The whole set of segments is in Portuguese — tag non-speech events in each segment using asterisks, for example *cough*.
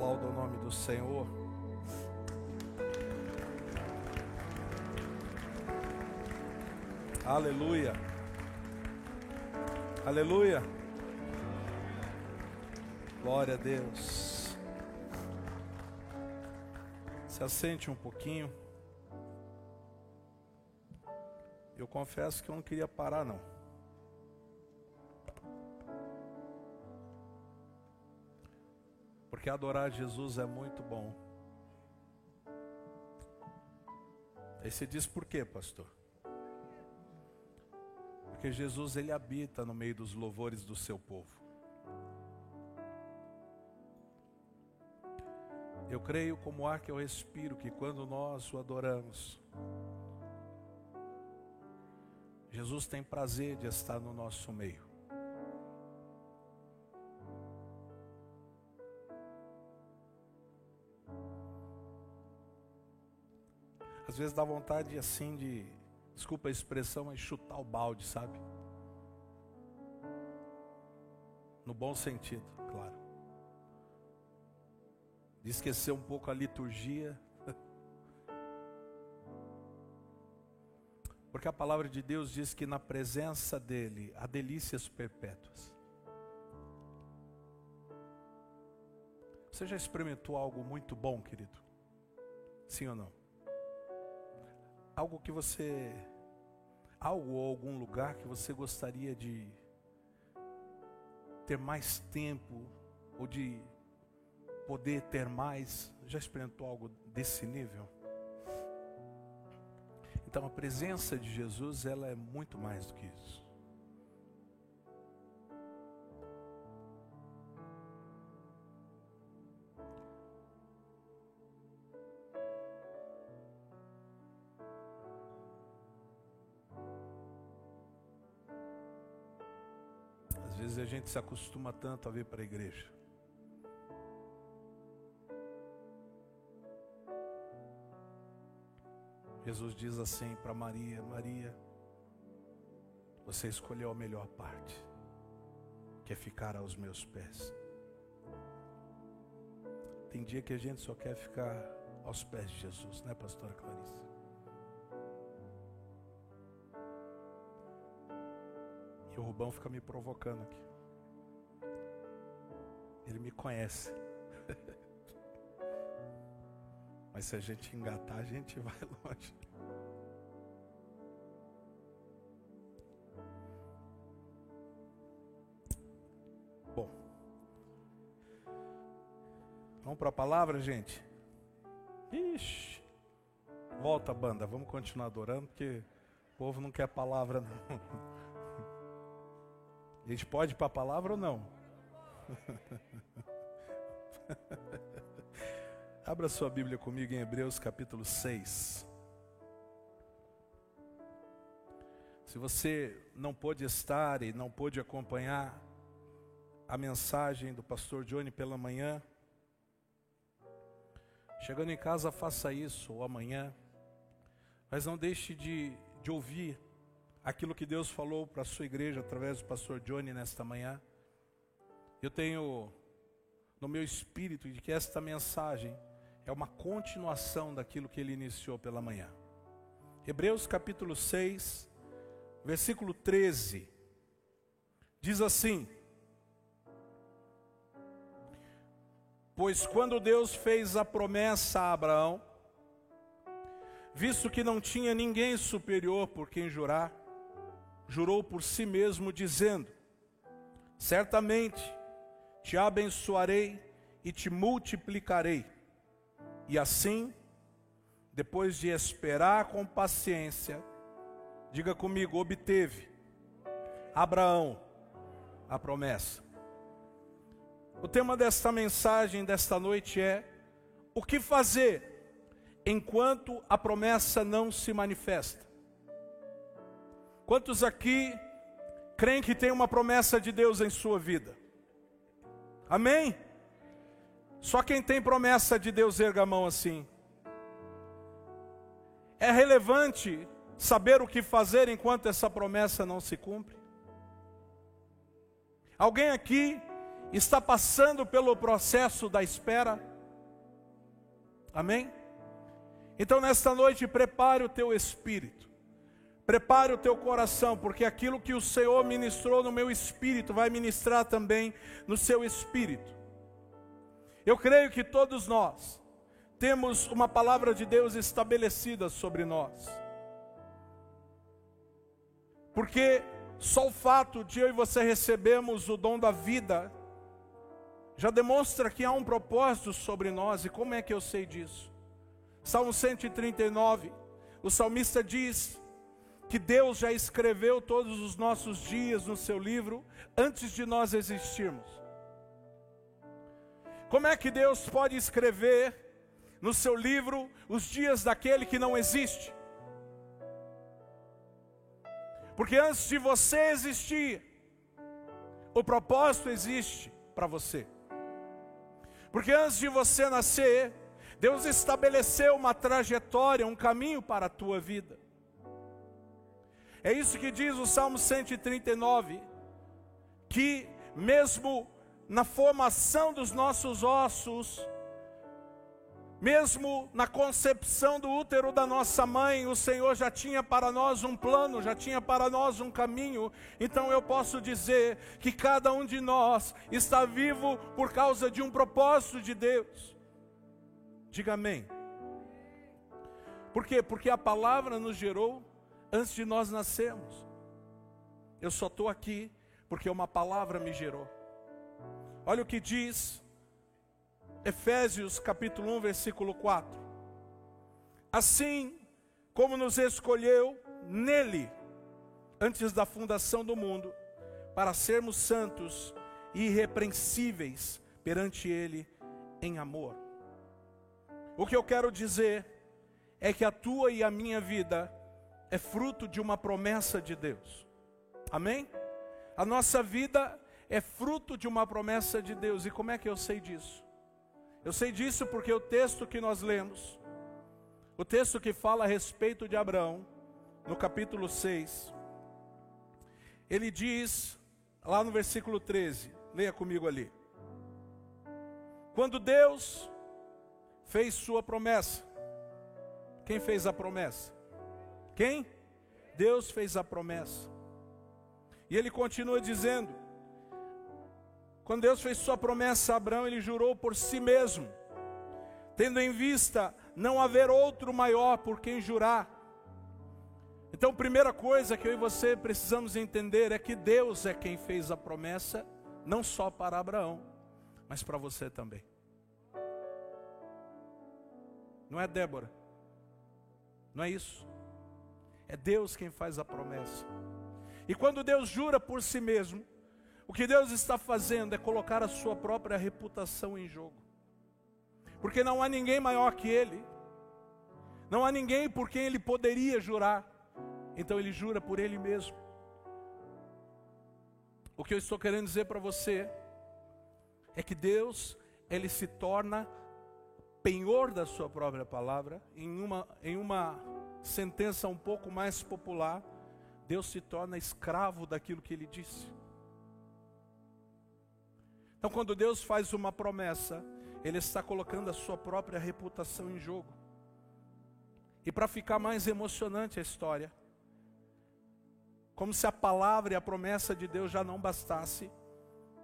aplauda o nome do Senhor. Aleluia. Aleluia. Glória a Deus. Se assente um pouquinho. Eu confesso que eu não queria parar não. Porque adorar Jesus é muito bom. Aí você diz por quê, pastor? Porque Jesus ele habita no meio dos louvores do seu povo. Eu creio como ar que eu respiro que quando nós o adoramos, Jesus tem prazer de estar no nosso meio. Às vezes dá vontade assim de, desculpa a expressão, mas chutar o balde, sabe? No bom sentido, claro. De esquecer um pouco a liturgia. *laughs* Porque a palavra de Deus diz que na presença dEle há delícias perpétuas. Você já experimentou algo muito bom, querido? Sim ou não? Algo que você, algo ou algum lugar que você gostaria de ter mais tempo ou de poder ter mais? Já experimentou algo desse nível? Então a presença de Jesus, ela é muito mais do que isso. A gente se acostuma tanto a vir para a igreja. Jesus diz assim para Maria: Maria, você escolheu a melhor parte, que é ficar aos meus pés. Tem dia que a gente só quer ficar aos pés de Jesus, né, pastora Clarice? o Rubão fica me provocando aqui. Ele me conhece. *laughs* Mas se a gente engatar, a gente vai longe. Bom. Vamos para a palavra, gente? Ixi. Volta, banda. Vamos continuar adorando, porque o povo não quer palavra, não. *laughs* A gente pode ir para a palavra ou não? *laughs* Abra sua Bíblia comigo em Hebreus capítulo 6. Se você não pôde estar e não pôde acompanhar a mensagem do pastor Johnny pela manhã, chegando em casa, faça isso, ou amanhã, mas não deixe de, de ouvir aquilo que Deus falou para a sua igreja através do pastor Johnny nesta manhã. Eu tenho no meu espírito de que esta mensagem é uma continuação daquilo que ele iniciou pela manhã. Hebreus capítulo 6, versículo 13, diz assim: Pois quando Deus fez a promessa a Abraão, visto que não tinha ninguém superior por quem jurar, jurou por si mesmo, dizendo: Certamente te abençoarei e te multiplicarei. E assim, depois de esperar com paciência, diga comigo, obteve Abraão a promessa. O tema desta mensagem desta noite é: o que fazer enquanto a promessa não se manifesta? Quantos aqui creem que tem uma promessa de Deus em sua vida? Amém? Só quem tem promessa de Deus erga a mão assim. É relevante saber o que fazer enquanto essa promessa não se cumpre? Alguém aqui está passando pelo processo da espera? Amém? Então, nesta noite, prepare o teu espírito, prepare o teu coração, porque aquilo que o Senhor ministrou no meu espírito vai ministrar também no seu espírito. Eu creio que todos nós temos uma palavra de Deus estabelecida sobre nós. Porque só o fato de eu e você recebemos o dom da vida já demonstra que há um propósito sobre nós. E como é que eu sei disso? Salmo 139, o salmista diz que Deus já escreveu todos os nossos dias no seu livro antes de nós existirmos. Como é que Deus pode escrever no seu livro os dias daquele que não existe? Porque antes de você existir, o propósito existe para você. Porque antes de você nascer, Deus estabeleceu uma trajetória, um caminho para a tua vida. É isso que diz o Salmo 139, que mesmo na formação dos nossos ossos, mesmo na concepção do útero da nossa mãe, o Senhor já tinha para nós um plano, já tinha para nós um caminho. Então eu posso dizer que cada um de nós está vivo por causa de um propósito de Deus. Diga amém. Por quê? Porque a palavra nos gerou antes de nós nascermos. Eu só estou aqui porque uma palavra me gerou. Olha o que diz Efésios capítulo 1, versículo 4. Assim como nos escolheu nele, antes da fundação do mundo, para sermos santos e irrepreensíveis perante ele em amor. O que eu quero dizer é que a tua e a minha vida é fruto de uma promessa de Deus. Amém? A nossa vida é fruto de uma promessa de Deus. E como é que eu sei disso? Eu sei disso porque o texto que nós lemos, o texto que fala a respeito de Abraão, no capítulo 6, ele diz, lá no versículo 13, leia comigo ali. Quando Deus fez sua promessa, quem fez a promessa? Quem? Deus fez a promessa. E ele continua dizendo: quando Deus fez sua promessa a Abraão, ele jurou por si mesmo, tendo em vista não haver outro maior por quem jurar. Então, primeira coisa que eu e você precisamos entender é que Deus é quem fez a promessa, não só para Abraão, mas para você também. Não é Débora, não é isso. É Deus quem faz a promessa. E quando Deus jura por si mesmo, o que Deus está fazendo é colocar a sua própria reputação em jogo. Porque não há ninguém maior que Ele. Não há ninguém por quem Ele poderia jurar. Então Ele jura por Ele mesmo. O que eu estou querendo dizer para você é que Deus, Ele se torna penhor da sua própria palavra. Em uma, em uma sentença um pouco mais popular, Deus se torna escravo daquilo que Ele disse. Então, quando Deus faz uma promessa, Ele está colocando a sua própria reputação em jogo. E para ficar mais emocionante a história, como se a palavra e a promessa de Deus já não bastasse,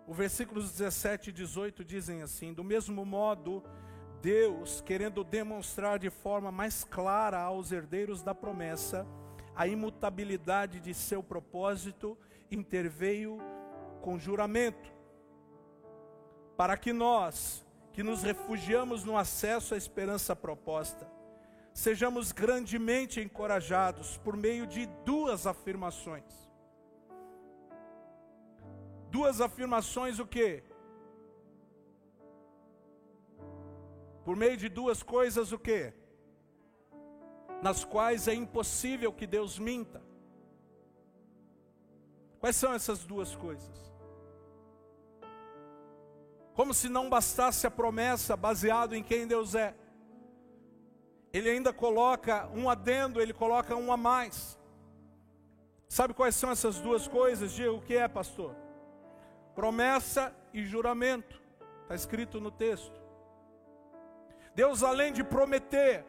o versículos 17 e 18 dizem assim: Do mesmo modo, Deus, querendo demonstrar de forma mais clara aos herdeiros da promessa a imutabilidade de seu propósito, interveio com juramento para que nós, que nos refugiamos no acesso à esperança proposta, sejamos grandemente encorajados por meio de duas afirmações. Duas afirmações o quê? Por meio de duas coisas o quê? Nas quais é impossível que Deus minta. Quais são essas duas coisas? Como se não bastasse a promessa baseado em quem Deus é. Ele ainda coloca um adendo, ele coloca um a mais. Sabe quais são essas duas coisas? Diga o que é, pastor? Promessa e juramento. Está escrito no texto. Deus, além de prometer,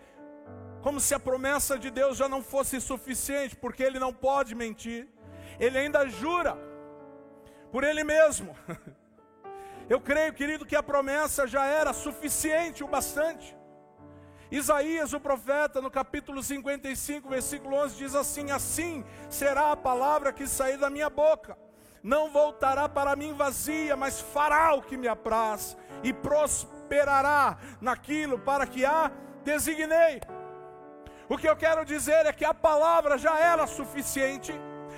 como se a promessa de Deus já não fosse suficiente, porque Ele não pode mentir, Ele ainda jura por Ele mesmo. *laughs* Eu creio, querido, que a promessa já era suficiente o bastante. Isaías, o profeta, no capítulo 55, versículo 11, diz assim: Assim será a palavra que sair da minha boca, não voltará para mim vazia, mas fará o que me apraz, e prosperará naquilo para que a designei. O que eu quero dizer é que a palavra já era suficiente,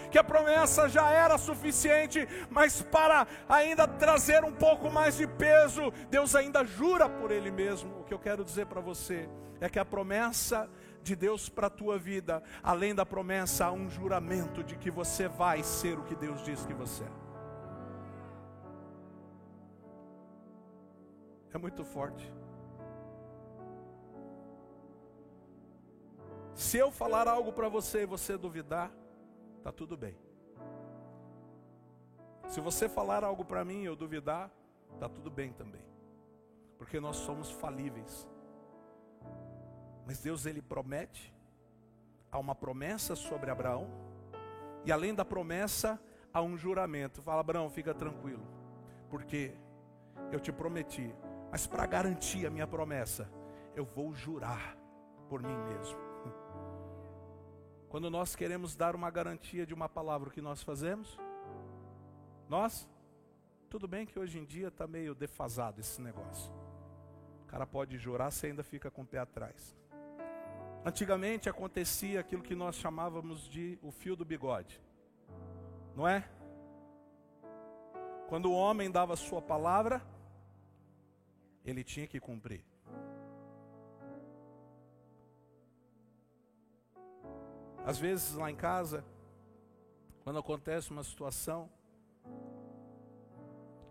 que a promessa já era suficiente, mas para ainda trazer um pouco mais de peso, Deus ainda jura por Ele mesmo. O que eu quero dizer para você é que a promessa de Deus para a tua vida, além da promessa, há um juramento de que você vai ser o que Deus diz que você é. É muito forte. Se eu falar algo para você e você duvidar, tá tudo bem. Se você falar algo para mim e eu duvidar, tá tudo bem também. Porque nós somos falíveis. Mas Deus ele promete, há uma promessa sobre Abraão, e além da promessa, há um juramento. Fala, Abraão, fica tranquilo, porque eu te prometi, mas para garantir a minha promessa, eu vou jurar por mim mesmo. Quando nós queremos dar uma garantia de uma palavra, o que nós fazemos? Nós? Tudo bem que hoje em dia está meio defasado esse negócio. O cara pode jurar, você ainda fica com o pé atrás. Antigamente acontecia aquilo que nós chamávamos de o fio do bigode. Não é? Quando o homem dava sua palavra, ele tinha que cumprir. Às vezes lá em casa, quando acontece uma situação,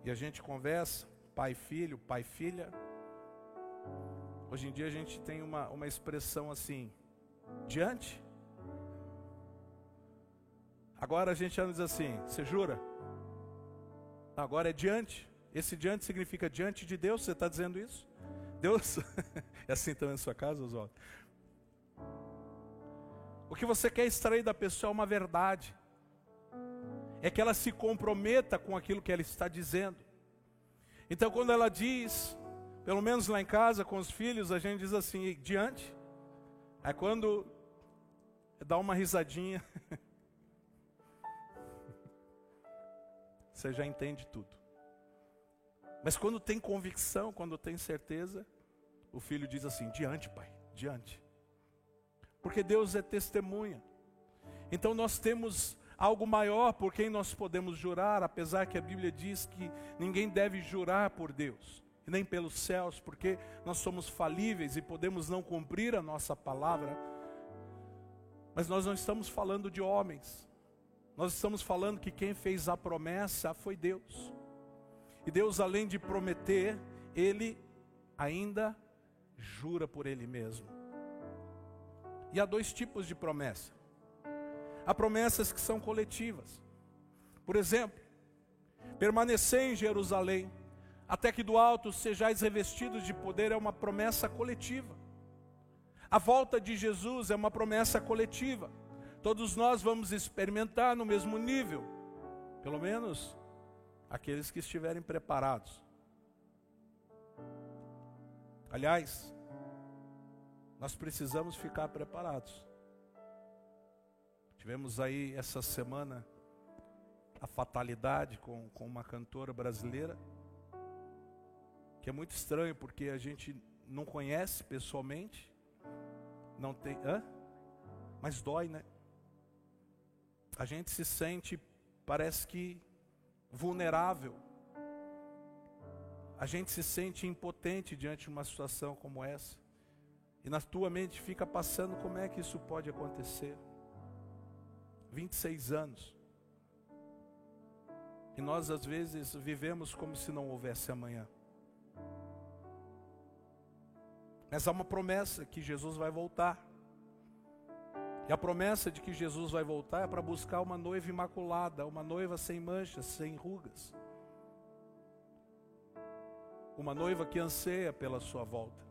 e a gente conversa, pai filho, pai filha, hoje em dia a gente tem uma, uma expressão assim, diante. Agora a gente anda diz assim, você jura? Agora é diante. Esse diante significa diante de Deus, você está dizendo isso? Deus, *laughs* é assim também na sua casa, Oswaldo? O que você quer extrair da pessoa é uma verdade. É que ela se comprometa com aquilo que ela está dizendo. Então, quando ela diz, pelo menos lá em casa com os filhos, a gente diz assim, diante. Aí quando dá uma risadinha, *laughs* você já entende tudo. Mas quando tem convicção, quando tem certeza, o filho diz assim: diante, pai, diante porque Deus é testemunha. Então nós temos algo maior por quem nós podemos jurar, apesar que a Bíblia diz que ninguém deve jurar por Deus, nem pelos céus, porque nós somos falíveis e podemos não cumprir a nossa palavra. Mas nós não estamos falando de homens, nós estamos falando que quem fez a promessa foi Deus. E Deus, além de prometer, Ele ainda jura por Ele mesmo. E há dois tipos de promessa. Há promessas que são coletivas. Por exemplo, permanecer em Jerusalém, até que do alto sejais revestidos de poder, é uma promessa coletiva. A volta de Jesus é uma promessa coletiva. Todos nós vamos experimentar no mesmo nível, pelo menos aqueles que estiverem preparados. Aliás, nós precisamos ficar preparados. Tivemos aí essa semana a fatalidade com, com uma cantora brasileira, que é muito estranho porque a gente não conhece pessoalmente, não tem, hã? mas dói, né? A gente se sente, parece que vulnerável. A gente se sente impotente diante de uma situação como essa. E na tua mente fica passando como é que isso pode acontecer. 26 anos. E nós às vezes vivemos como se não houvesse amanhã. Mas há uma promessa que Jesus vai voltar. E a promessa de que Jesus vai voltar é para buscar uma noiva imaculada, uma noiva sem manchas, sem rugas. Uma noiva que anseia pela sua volta.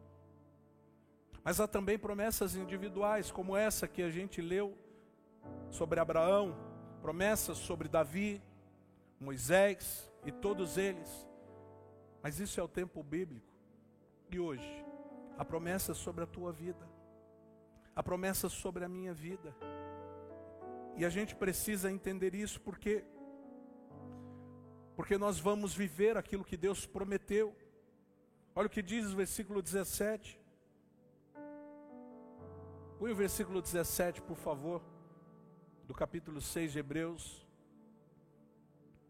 Mas há também promessas individuais, como essa que a gente leu sobre Abraão, promessas sobre Davi, Moisés e todos eles. Mas isso é o tempo bíblico. E hoje, a promessa sobre a tua vida, a promessa sobre a minha vida. E a gente precisa entender isso porque porque nós vamos viver aquilo que Deus prometeu. Olha o que diz o versículo 17. Põe o versículo 17, por favor, do capítulo 6 de Hebreus.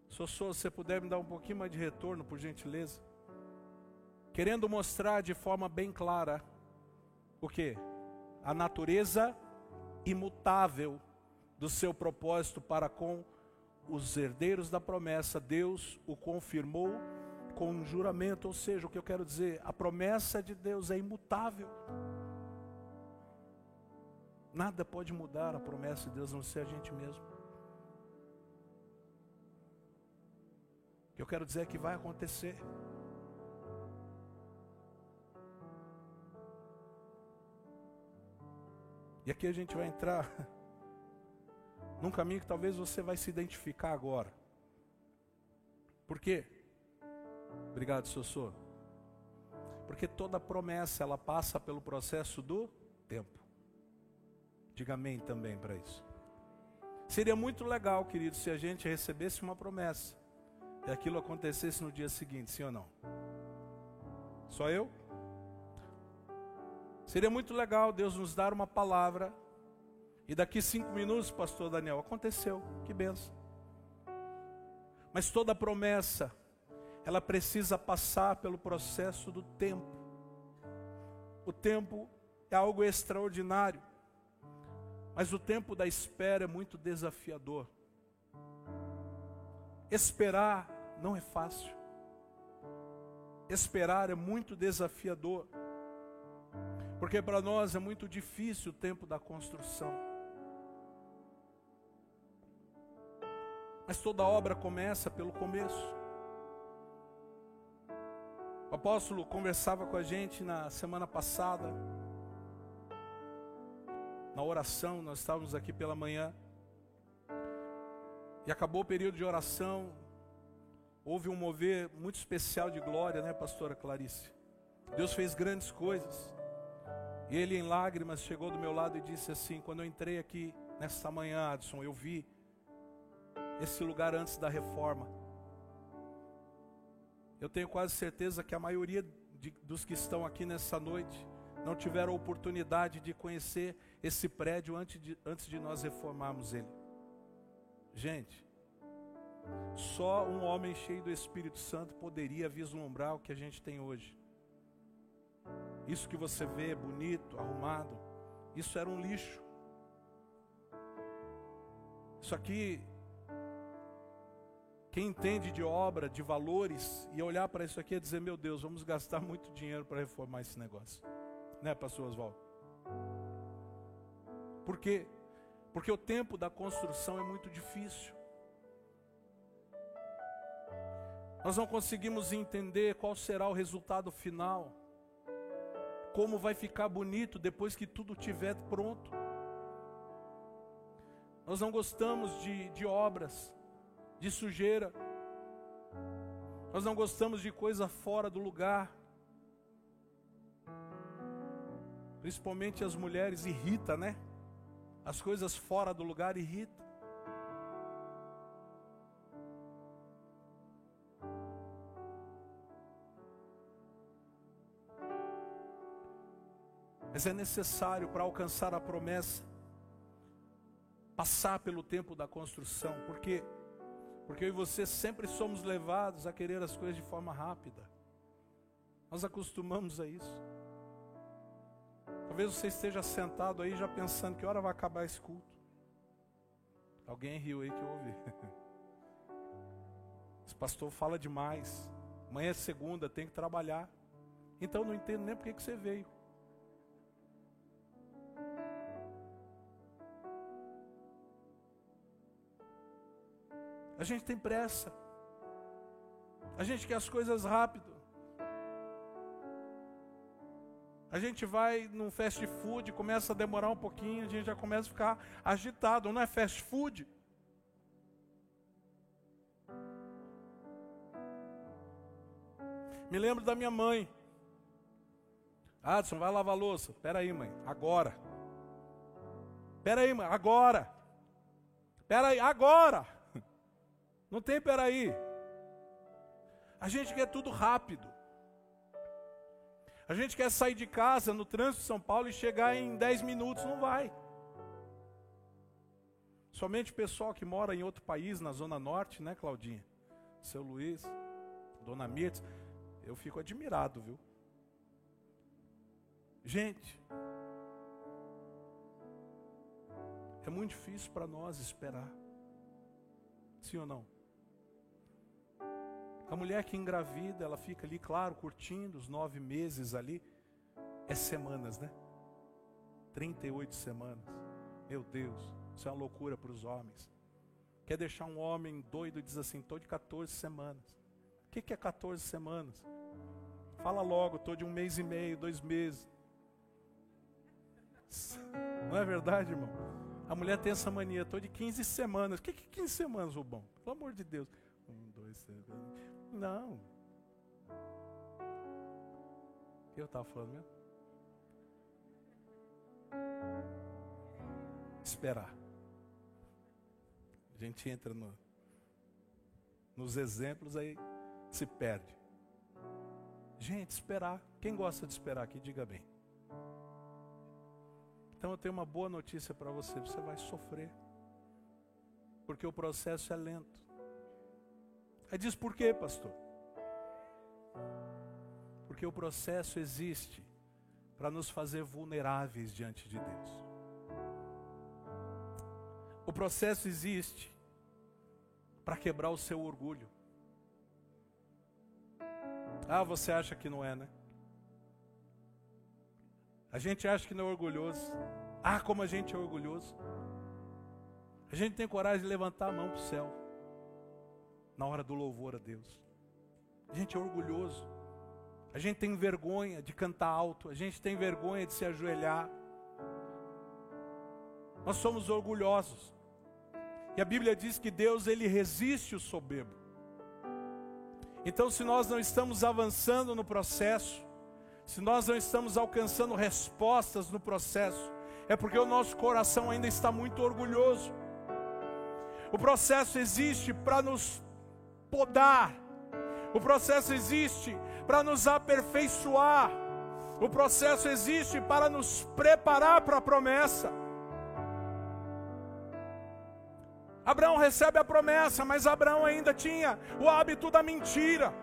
Sossô, se você puder me dar um pouquinho mais de retorno, por gentileza. Querendo mostrar de forma bem clara o que? A natureza imutável do seu propósito para com os herdeiros da promessa, Deus o confirmou com um juramento, ou seja, o que eu quero dizer, a promessa de Deus é imutável. Nada pode mudar a promessa de Deus, a não ser a gente mesmo. O que eu quero dizer é que vai acontecer. E aqui a gente vai entrar *laughs* num caminho que talvez você vai se identificar agora. Por quê? Obrigado, Sossô. Porque toda promessa ela passa pelo processo do tempo. Diga amém também para isso. Seria muito legal, querido, se a gente recebesse uma promessa e aquilo acontecesse no dia seguinte, sim ou não? Só eu? Seria muito legal Deus nos dar uma palavra e daqui cinco minutos, pastor Daniel, aconteceu, que benção. Mas toda promessa, ela precisa passar pelo processo do tempo. O tempo é algo extraordinário, mas o tempo da espera é muito desafiador. Esperar não é fácil. Esperar é muito desafiador. Porque para nós é muito difícil o tempo da construção. Mas toda obra começa pelo começo. O apóstolo conversava com a gente na semana passada, na oração, nós estávamos aqui pela manhã, e acabou o período de oração, houve um mover muito especial de glória, né, pastora Clarice? Deus fez grandes coisas, e ele em lágrimas chegou do meu lado e disse assim: Quando eu entrei aqui nesta manhã, Adson, eu vi esse lugar antes da reforma. Eu tenho quase certeza que a maioria de, dos que estão aqui nessa noite não tiveram oportunidade de conhecer esse prédio antes de, antes de nós reformarmos ele. Gente, só um homem cheio do Espírito Santo poderia vislumbrar o que a gente tem hoje. Isso que você vê bonito, arrumado, isso era um lixo. Isso aqui quem entende de obra, de valores, e olhar para isso aqui e dizer: meu Deus, vamos gastar muito dinheiro para reformar esse negócio. Né, pastor Oswaldo? Por quê? Porque o tempo da construção é muito difícil. Nós não conseguimos entender qual será o resultado final. Como vai ficar bonito depois que tudo estiver pronto. Nós não gostamos de, de obras de sujeira. Nós não gostamos de coisa fora do lugar. Principalmente as mulheres irrita, né? As coisas fora do lugar irritam. Mas é necessário para alcançar a promessa passar pelo tempo da construção, porque porque eu e você sempre somos levados a querer as coisas de forma rápida. Nós acostumamos a isso. Talvez você esteja sentado aí já pensando que hora vai acabar esse culto. Alguém riu aí que eu ouvi. *laughs* Esse pastor fala demais. Amanhã é segunda, tem que trabalhar. Então não entendo nem por que você veio. A gente tem pressa. A gente quer as coisas rápido. A gente vai num fast food, começa a demorar um pouquinho, a gente já começa a ficar agitado. Não é fast food? Me lembro da minha mãe. Adson, vai lavar a louça. Pera aí, mãe. Agora. Pera aí, mãe. Agora. Pera aí. Agora. Não tem pera aí. A gente quer tudo rápido. A gente quer sair de casa no trânsito de São Paulo e chegar em 10 minutos. Não vai. Somente o pessoal que mora em outro país, na Zona Norte, né, Claudinha? Seu Luiz, Dona Mirtz. Eu fico admirado, viu? Gente, é muito difícil para nós esperar. Sim ou não? A mulher que engravida, ela fica ali, claro, curtindo os nove meses ali. É semanas, né? 38 semanas. Meu Deus, isso é uma loucura para os homens. Quer deixar um homem doido, diz assim, estou de 14 semanas. O que, que é 14 semanas? Fala logo, estou de um mês e meio, dois meses. *laughs* Não é verdade, irmão? A mulher tem essa mania, estou de 15 semanas. O que, que é 15 semanas, Rubão? Pelo amor de Deus. Um, dois, três. Não. Eu estava falando mesmo? Esperar. A gente entra no, nos exemplos, aí se perde. Gente, esperar. Quem gosta de esperar aqui, diga bem. Então eu tenho uma boa notícia para você: você vai sofrer, porque o processo é lento. Aí diz por quê, pastor? Porque o processo existe para nos fazer vulneráveis diante de Deus. O processo existe para quebrar o seu orgulho. Ah, você acha que não é, né? A gente acha que não é orgulhoso. Ah, como a gente é orgulhoso. A gente tem coragem de levantar a mão para o céu na hora do louvor a Deus. A gente é orgulhoso. A gente tem vergonha de cantar alto. A gente tem vergonha de se ajoelhar. Nós somos orgulhosos. E a Bíblia diz que Deus ele resiste o soberbo. Então, se nós não estamos avançando no processo, se nós não estamos alcançando respostas no processo, é porque o nosso coração ainda está muito orgulhoso. O processo existe para nos podar, o processo existe para nos aperfeiçoar, o processo existe para nos preparar para a promessa. Abraão recebe a promessa, mas Abraão ainda tinha o hábito da mentira.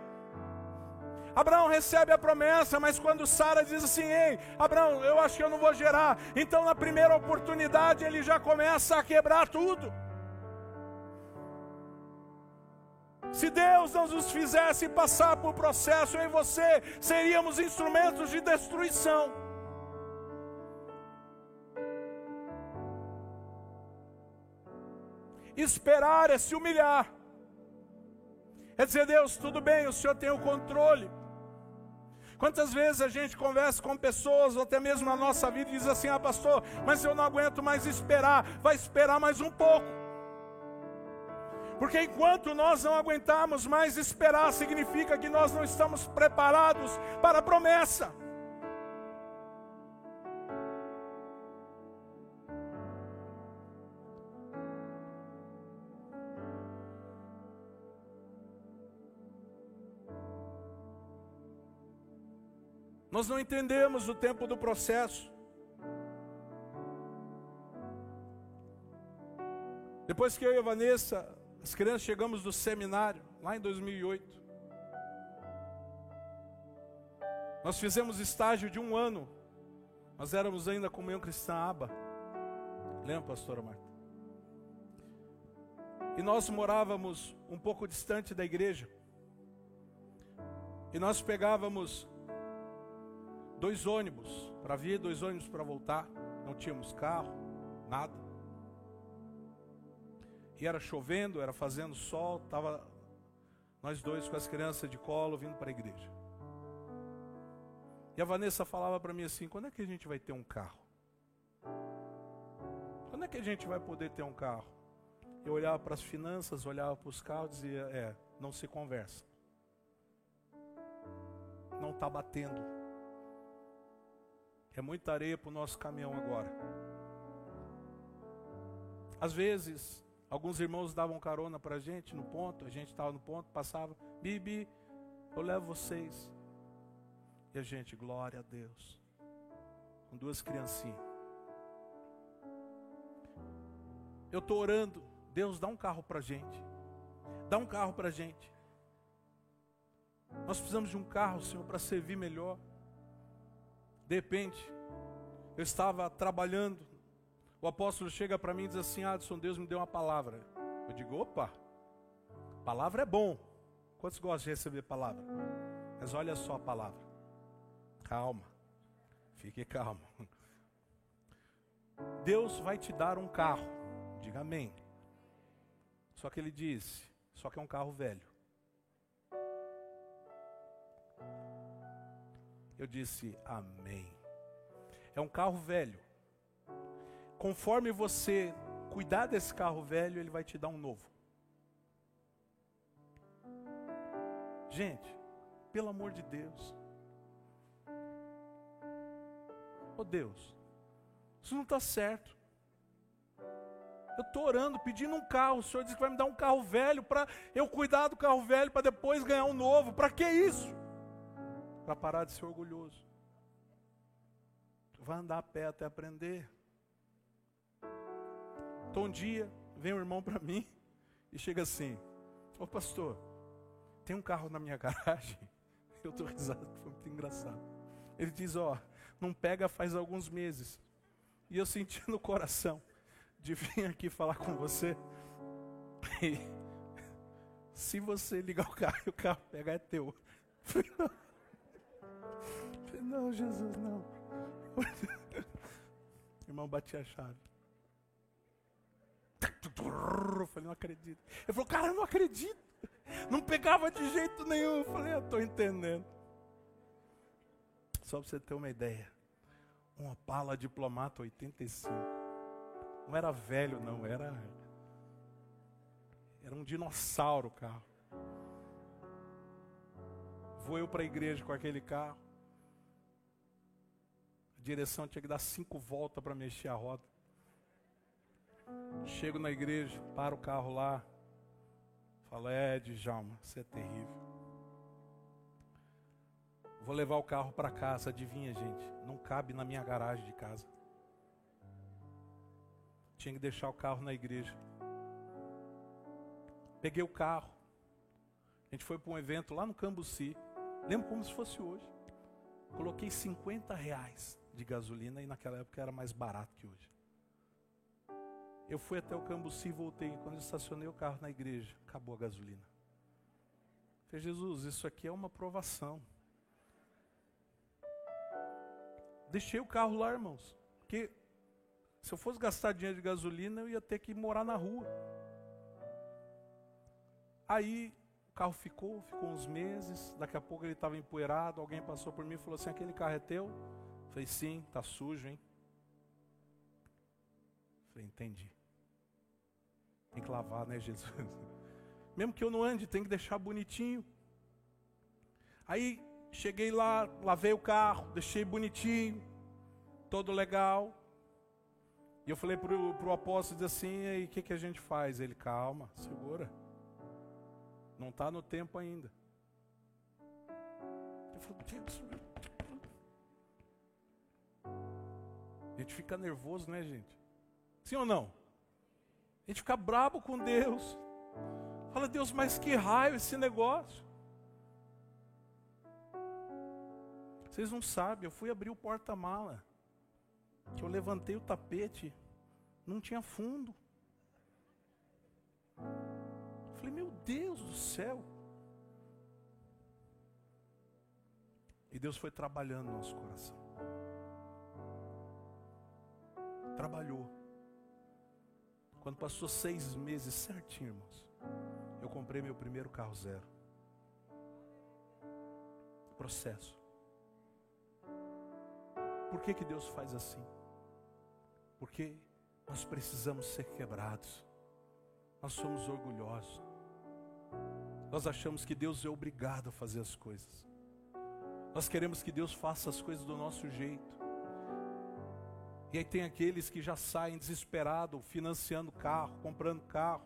Abraão recebe a promessa, mas quando Sara diz assim: Ei, Abraão, eu acho que eu não vou gerar. Então, na primeira oportunidade, ele já começa a quebrar tudo. Se Deus não nos fizesse passar por processo, eu e você seríamos instrumentos de destruição. Esperar é se humilhar. É dizer, Deus, tudo bem, o Senhor tem o controle. Quantas vezes a gente conversa com pessoas, ou até mesmo na nossa vida, e diz assim: Ah, pastor, mas eu não aguento mais esperar. Vai esperar mais um pouco. Porque enquanto nós não aguentarmos mais esperar, significa que nós não estamos preparados para a promessa. Nós não entendemos o tempo do processo. Depois que eu e a Vanessa, as crianças chegamos do seminário, lá em 2008, nós fizemos estágio de um ano. Nós éramos ainda comunhão cristã aba. Lembra, pastora Marta? E nós morávamos um pouco distante da igreja. E nós pegávamos dois ônibus para vir, dois ônibus para voltar. Não tínhamos carro, nada. E era chovendo, era fazendo sol, tava nós dois com as crianças de colo vindo para a igreja. E a Vanessa falava para mim assim: quando é que a gente vai ter um carro? Quando é que a gente vai poder ter um carro? Eu olhava para as finanças, olhava para os carros e dizia: é, não se conversa. Não está batendo. É muita areia para o nosso caminhão agora. Às vezes, alguns irmãos davam carona para a gente no ponto, a gente estava no ponto, passava, Bibi, eu levo vocês. E a gente, glória a Deus. Com duas criancinhas. Eu estou orando, Deus dá um carro para a gente. Dá um carro para a gente. Nós precisamos de um carro, Senhor, para servir melhor. De repente, eu estava trabalhando, o apóstolo chega para mim e diz assim: Adson, Deus me deu uma palavra. Eu digo: opa, palavra é bom. Quantos gostam de receber palavra? Mas olha só a palavra. Calma, fique calmo. *laughs* Deus vai te dar um carro. Diga amém. Só que ele disse: só que é um carro velho. Eu disse amém. É um carro velho. Conforme você cuidar desse carro velho, ele vai te dar um novo. Gente, pelo amor de Deus. Oh Deus, isso não está certo. Eu estou orando, pedindo um carro. O Senhor disse que vai me dar um carro velho para eu cuidar do carro velho para depois ganhar um novo. Para que isso? Para parar de ser orgulhoso. Tu vai andar a pé até aprender. Então um dia vem um irmão para mim e chega assim: Ô pastor, tem um carro na minha *laughs* garagem. Eu estou risado, foi muito engraçado. Ele diz: Ó, não pega faz alguns meses. E eu senti no coração de vir aqui falar com você. E se você ligar o carro e o carro pegar, é teu. Não. *laughs* Não, Jesus, não. *laughs* Irmão batia a chave. Eu falei, não acredito. Ele falou, cara, eu não acredito. Não pegava de jeito nenhum. Eu falei, eu estou entendendo. Só para você ter uma ideia. Uma pala diplomata 85. Não era velho, não, era. Era um dinossauro o carro. Vou eu para a igreja com aquele carro. A direção tinha que dar cinco voltas para mexer a roda. Chego na igreja, paro o carro lá. Falo, é, Djalma, você é terrível. Vou levar o carro para casa, adivinha, gente? Não cabe na minha garagem de casa. Tinha que deixar o carro na igreja. Peguei o carro. A gente foi para um evento lá no Cambuci. Lembro como se fosse hoje. Coloquei 50 reais de gasolina e naquela época era mais barato que hoje. Eu fui até o Cambuci e voltei. Quando estacionei o carro na igreja, acabou a gasolina. Falei, Jesus, isso aqui é uma provação. Deixei o carro lá, irmãos. Porque se eu fosse gastar dinheiro de gasolina, eu ia ter que morar na rua. Aí o carro ficou, ficou uns meses. Daqui a pouco ele estava empoeirado. Alguém passou por mim e falou assim: aquele carro é teu? Falei, sim, tá sujo, hein? Falei, entendi. Tem que lavar, né, Jesus? *laughs* Mesmo que eu não ande, tem que deixar bonitinho. Aí cheguei lá, lavei o carro, deixei bonitinho, todo legal. E eu falei para o apóstolo assim, e o que, que a gente faz? Ele, calma, segura. Não está no tempo ainda. Eu falei, a gente fica nervoso, né, gente? Sim ou não? A gente fica brabo com Deus. Fala, Deus, mas que raio esse negócio. Vocês não sabem, eu fui abrir o porta-mala. Que eu levantei o tapete, não tinha fundo. Falei, meu Deus do céu. E Deus foi trabalhando no nosso coração. Trabalhou. Quando passou seis meses certinho, irmãos, eu comprei meu primeiro carro zero. Processo. por que, que Deus faz assim? Porque nós precisamos ser quebrados. Nós somos orgulhosos. Nós achamos que Deus é obrigado a fazer as coisas. Nós queremos que Deus faça as coisas do nosso jeito. E aí tem aqueles que já saem desesperados, financiando carro, comprando carro,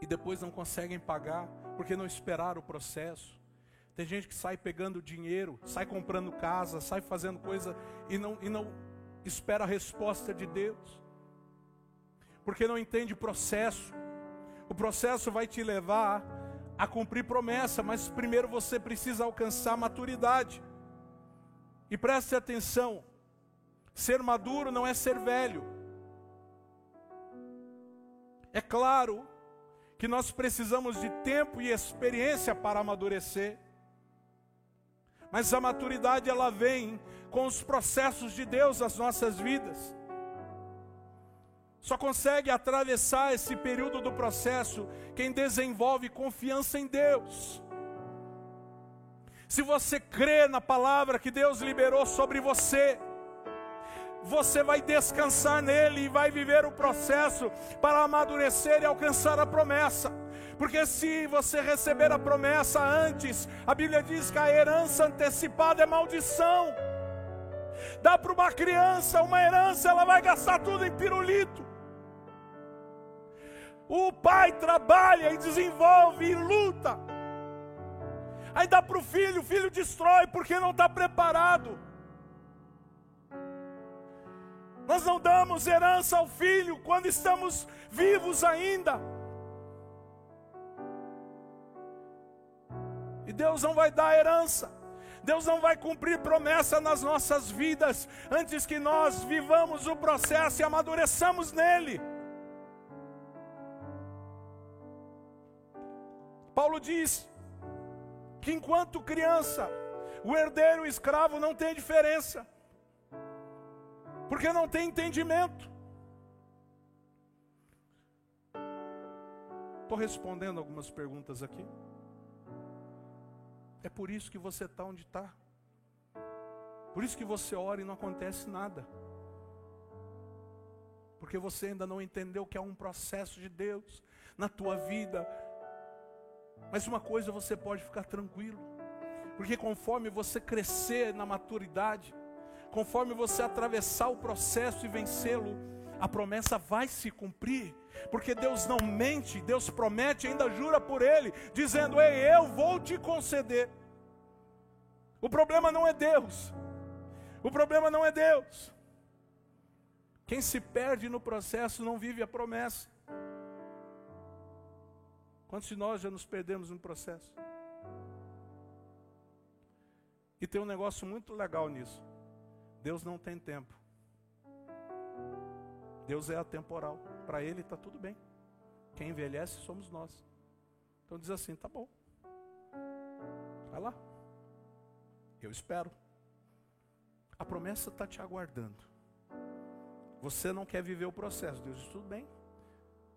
e depois não conseguem pagar, porque não esperaram o processo. Tem gente que sai pegando dinheiro, sai comprando casa, sai fazendo coisa e não, e não espera a resposta de Deus, porque não entende o processo. O processo vai te levar a cumprir promessa, mas primeiro você precisa alcançar maturidade. E preste atenção: ser maduro não é ser velho. É claro que nós precisamos de tempo e experiência para amadurecer. Mas a maturidade ela vem com os processos de Deus nas nossas vidas. Só consegue atravessar esse período do processo quem desenvolve confiança em Deus. Se você crê na palavra que Deus liberou sobre você, você vai descansar nele e vai viver o processo para amadurecer e alcançar a promessa. Porque se você receber a promessa antes, a Bíblia diz que a herança antecipada é maldição. Dá para uma criança uma herança, ela vai gastar tudo em pirulito. O pai trabalha e desenvolve e luta. Aí dá para o filho, o filho destrói porque não está preparado. Nós não damos herança ao filho quando estamos vivos ainda. E Deus não vai dar herança. Deus não vai cumprir promessa nas nossas vidas antes que nós vivamos o processo e amadureçamos nele. Paulo diz que enquanto criança, o herdeiro e o escravo não tem diferença porque não tem entendimento. Estou respondendo algumas perguntas aqui. É por isso que você está onde está. Por isso que você ora e não acontece nada. Porque você ainda não entendeu que é um processo de Deus na tua vida. Mas uma coisa você pode ficar tranquilo. Porque conforme você crescer na maturidade, conforme você atravessar o processo e vencê-lo, a promessa vai se cumprir, porque Deus não mente, Deus promete, ainda jura por Ele, dizendo: Ei, eu vou te conceder. O problema não é Deus, o problema não é Deus. Quem se perde no processo não vive a promessa. Quantos de nós já nos perdemos no processo? E tem um negócio muito legal nisso. Deus não tem tempo. Deus é atemporal. Para Ele está tudo bem. Quem envelhece somos nós. Então diz assim: tá bom. Vai lá. Eu espero. A promessa está te aguardando. Você não quer viver o processo. Deus diz: tudo bem.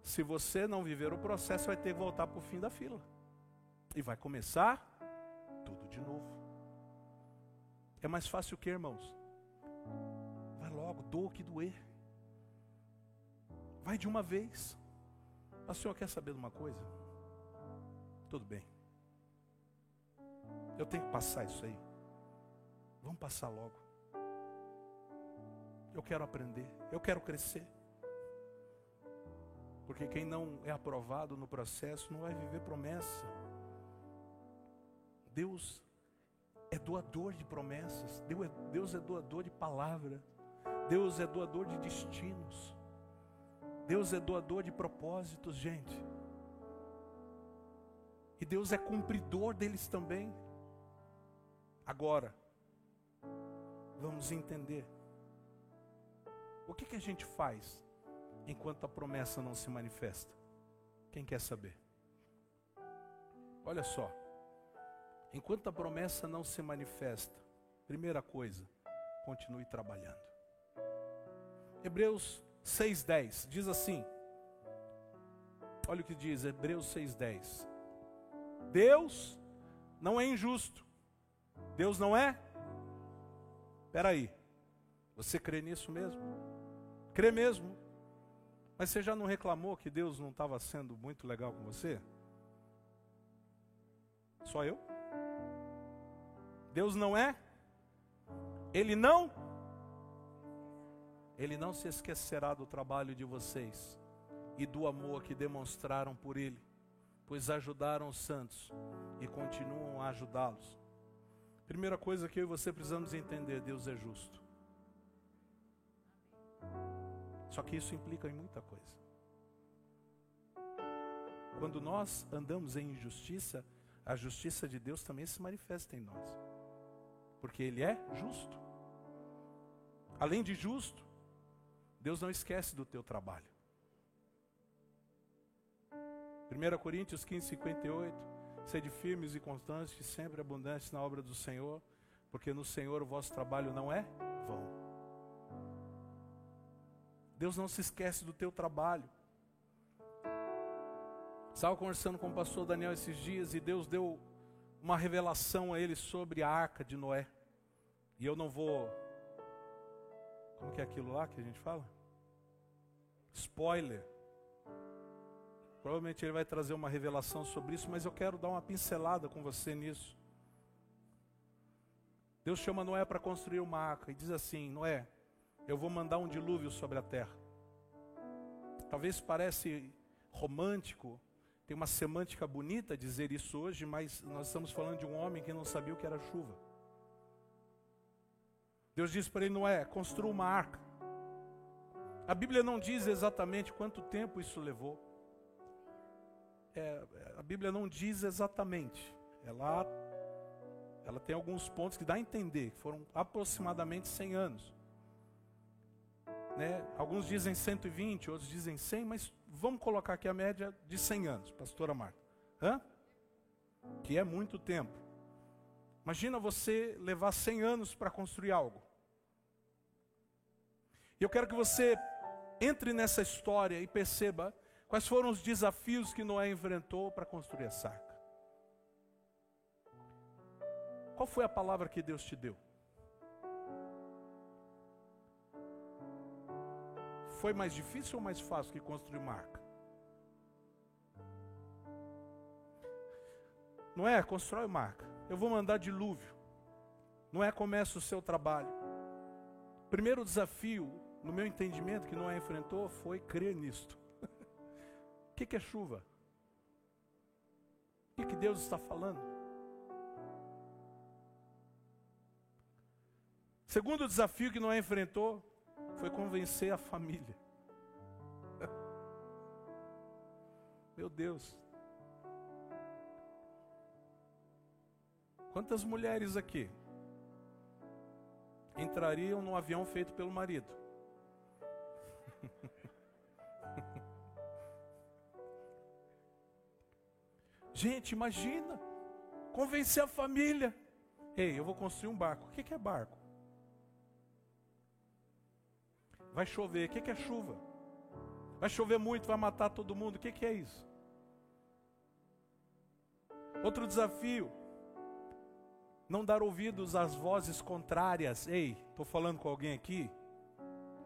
Se você não viver o processo, vai ter que voltar para o fim da fila. E vai começar tudo de novo. É mais fácil o que, irmãos? Vai logo, doa o que doer. Vai de uma vez. O senhor quer saber de uma coisa? Tudo bem. Eu tenho que passar isso aí. Vamos passar logo. Eu quero aprender, eu quero crescer. Porque quem não é aprovado no processo não vai viver promessa. Deus é doador de promessas, Deus é doador de palavra, Deus é doador de destinos, Deus é doador de propósitos, gente. E Deus é cumpridor deles também. Agora, vamos entender. O que, que a gente faz enquanto a promessa não se manifesta? Quem quer saber? Olha só. Enquanto a promessa não se manifesta, primeira coisa, continue trabalhando. Hebreus 6,10 diz assim: olha o que diz Hebreus 6,10. Deus não é injusto, Deus não é Espera aí, você crê nisso mesmo? Crê mesmo? Mas você já não reclamou que Deus não estava sendo muito legal com você? Só eu? Deus não é? Ele não? Ele não se esquecerá do trabalho de vocês e do amor que demonstraram por Ele, pois ajudaram os santos e continuam a ajudá-los. Primeira coisa que eu e você precisamos entender: Deus é justo. Só que isso implica em muita coisa. Quando nós andamos em injustiça, a justiça de Deus também se manifesta em nós. Porque Ele é justo. Além de justo, Deus não esquece do teu trabalho. 1 Coríntios 15, 58. Sede firmes e constantes, sempre abundantes na obra do Senhor, porque no Senhor o vosso trabalho não é vão. Deus não se esquece do teu trabalho. Estava conversando com o pastor Daniel esses dias e Deus deu uma revelação a ele sobre a arca de Noé. E eu não vou. Como que é aquilo lá que a gente fala? Spoiler. Provavelmente ele vai trazer uma revelação sobre isso, mas eu quero dar uma pincelada com você nisso. Deus chama Noé para construir uma arca e diz assim: Noé, eu vou mandar um dilúvio sobre a terra. Talvez parece romântico, tem uma semântica bonita dizer isso hoje, mas nós estamos falando de um homem que não sabia o que era chuva. Deus disse para ele: Noé, construa uma arca. A Bíblia não diz exatamente quanto tempo isso levou. É, a Bíblia não diz exatamente. Ela, ela tem alguns pontos que dá a entender, que foram aproximadamente 100 anos. Né? Alguns dizem 120, outros dizem 100, mas vamos colocar aqui a média de 100 anos, pastora Marta. Hã? Que é muito tempo. Imagina você levar 100 anos para construir algo. E eu quero que você entre nessa história e perceba quais foram os desafios que Noé enfrentou para construir essa arca. Qual foi a palavra que Deus te deu? Foi mais difícil ou mais fácil que construir uma arca? Não é? Constrói uma arca. Eu vou mandar dilúvio. Não é? Começa o seu trabalho. Primeiro desafio no meu entendimento, que Noé enfrentou foi crer nisto. o *laughs* que, que é chuva? O que, que Deus está falando? Segundo desafio que Noé enfrentou foi convencer a família. Meu Deus. Quantas mulheres aqui entrariam no avião feito pelo marido? *laughs* Gente, imagina. Convencer a família. Ei, eu vou construir um barco. O que é barco? Vai chover. O que é chuva? Vai chover muito, vai matar todo mundo. O que é isso? Outro desafio. Não dar ouvidos às vozes contrárias. Ei, estou falando com alguém aqui?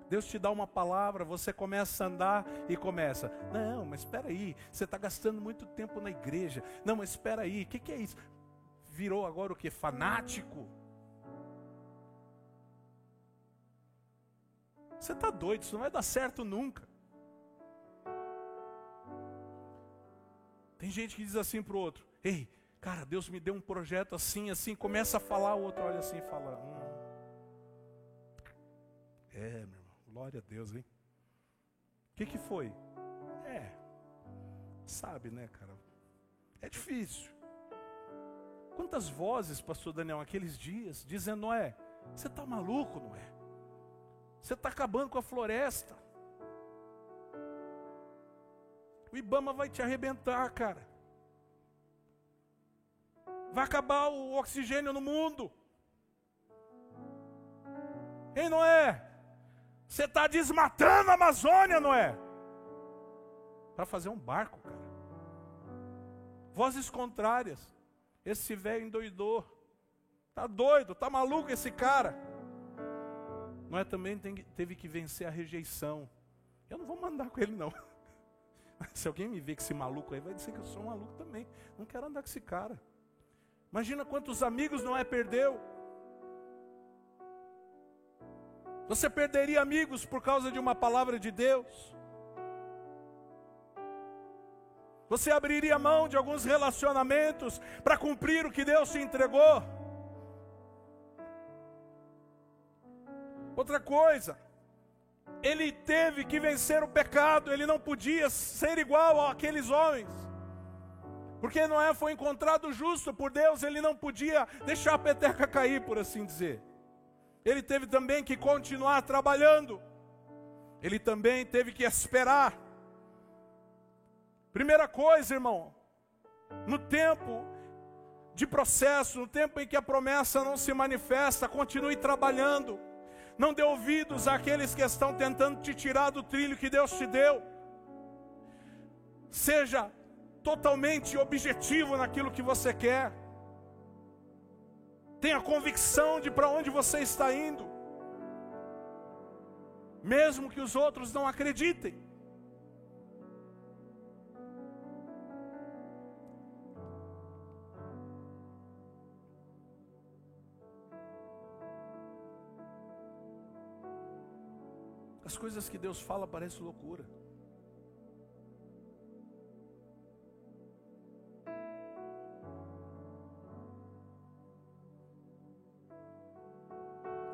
Deus te dá uma palavra, você começa a andar e começa. Não, mas espera aí, você está gastando muito tempo na igreja. Não, mas espera aí, o que, que é isso? Virou agora o que? Fanático? Você está doido, isso não vai dar certo nunca. Tem gente que diz assim para o outro: Ei, cara, Deus me deu um projeto assim, assim. Começa a falar, o outro olha assim e fala: hum. É, meu Glória a Deus, hein? O que, que foi? É, sabe, né, cara? É difícil. Quantas vozes, pastor Daniel, aqueles dias, dizendo, Noé, você está maluco, Noé? Você está acabando com a floresta. O Ibama vai te arrebentar, cara. Vai acabar o oxigênio no mundo. Ei, Noé, você está desmatando a Amazônia, não é? Para fazer um barco, cara. Vozes contrárias. Esse velho endoidou. Tá doido, tá maluco esse cara. Noé também tem, teve que vencer a rejeição. Eu não vou mandar com ele, não. *laughs* Se alguém me ver com esse maluco aí, vai dizer que eu sou um maluco também. Não quero andar com esse cara. Imagina quantos amigos Noé perdeu. Você perderia amigos por causa de uma palavra de Deus. Você abriria mão de alguns relacionamentos para cumprir o que Deus te entregou. Outra coisa, ele teve que vencer o pecado, ele não podia ser igual àqueles homens. Porque Noé foi encontrado justo por Deus, ele não podia deixar a peteca cair, por assim dizer. Ele teve também que continuar trabalhando. Ele também teve que esperar. Primeira coisa, irmão, no tempo de processo, no tempo em que a promessa não se manifesta, continue trabalhando. Não dê ouvidos àqueles que estão tentando te tirar do trilho que Deus te deu. Seja totalmente objetivo naquilo que você quer. Tenha convicção de para onde você está indo. Mesmo que os outros não acreditem. As coisas que Deus fala parecem loucura.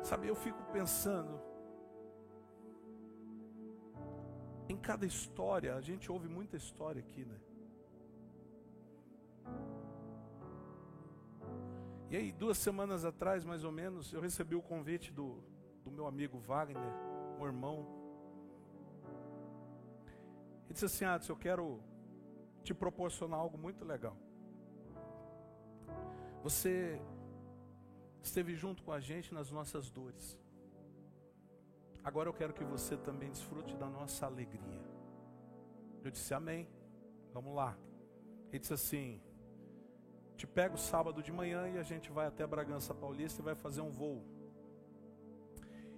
Sabe, eu fico pensando em cada história, a gente ouve muita história aqui, né? E aí, duas semanas atrás, mais ou menos, eu recebi o convite do, do meu amigo Wagner irmão. Ele disse assim: Adson, eu quero te proporcionar algo muito legal. Você esteve junto com a gente nas nossas dores. Agora eu quero que você também desfrute da nossa alegria. Eu disse amém. Vamos lá. Ele disse assim: Te pego sábado de manhã e a gente vai até Bragança Paulista e vai fazer um voo.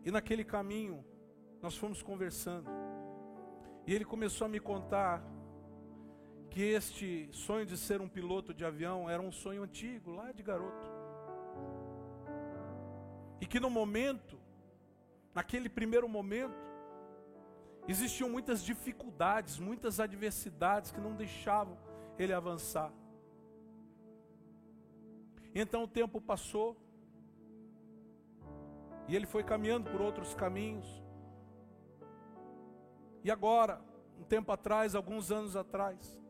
E naquele caminho, nós fomos conversando. E ele começou a me contar que este sonho de ser um piloto de avião era um sonho antigo, lá de garoto. E que no momento, naquele primeiro momento, existiam muitas dificuldades, muitas adversidades que não deixavam ele avançar. Então o tempo passou, e ele foi caminhando por outros caminhos, e agora, um tempo atrás, alguns anos atrás,